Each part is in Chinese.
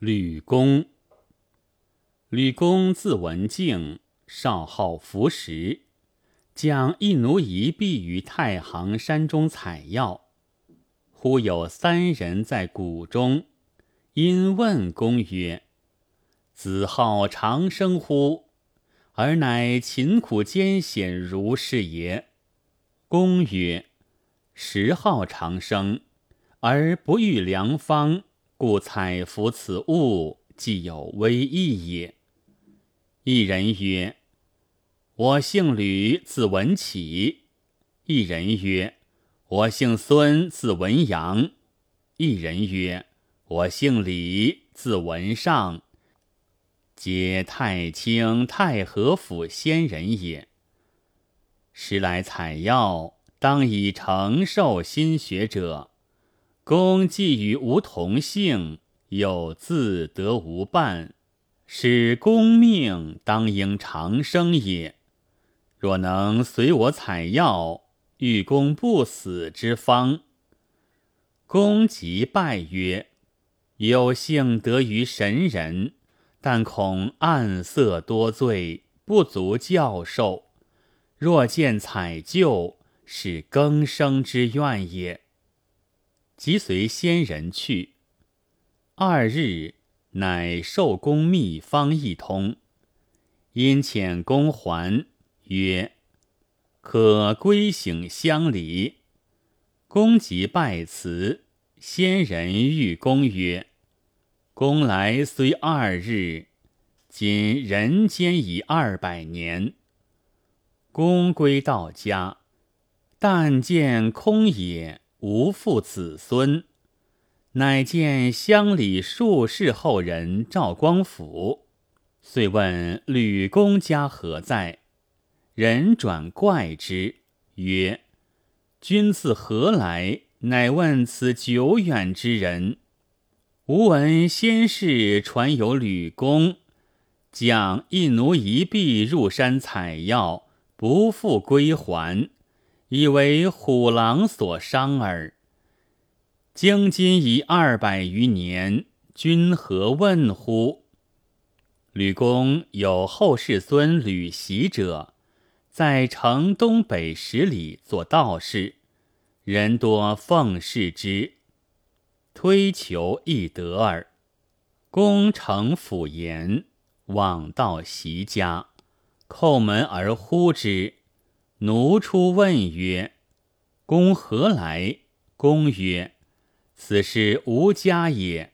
吕公。吕公字文敬，少好服食，将一奴一婢于太行山中采药。忽有三人在谷中，因问公曰：“子号长生乎？而乃勤苦艰险如是也。”公曰：“时号长生，而不遇良方。”故采服此物，既有危易也。一人曰：“我姓吕，字文起。”一人曰：“我姓孙，字文阳。”一人曰：“我姓李，字文尚。”皆太清太和府仙人也。时来采药，当以承受心学者。公既与吾同姓，有自得无伴，使公命当应长生也。若能随我采药，欲公不死之方。公即拜曰：“有幸得于神人，但恐暗色多罪，不足教授。若见采就，是更生之愿也。”即随仙人去，二日，乃受公秘方一通，因遣公还，曰：“可归省乡里。”公即拜辞。仙人欲公曰：“公来虽二日，今人间已二百年。”公归到家，但见空也。无父子孙，乃见乡里数世后人赵光甫，遂问吕公家何在？人转怪之，曰：“君自何来？”乃问此久远之人。吾闻先世传有吕公，将一奴一婢入山采药，不复归还。以为虎狼所伤耳。将今已二百余年，君何问乎？吕公有后世孙吕袭者，在城东北十里做道士，人多奉事之，推求易得耳。公城府言，往到袭家，叩门而呼之。奴出问曰：“公何来？”公曰：“此是吾家也。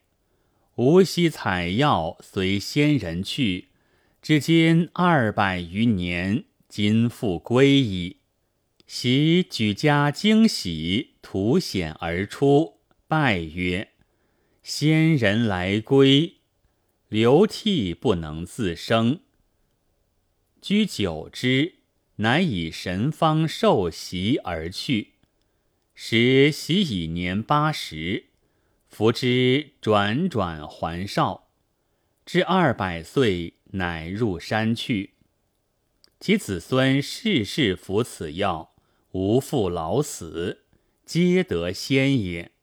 吾昔采药，随仙人去，至今二百余年，今复归矣。昔举家惊喜，图显而出，拜曰：‘仙人来归，流涕不能自生。’居久之。”乃以神方受袭而去，时袭已年八十，服之转转还少，至二百岁，乃入山去。其子孙世世服此药，无复老死，皆得仙也。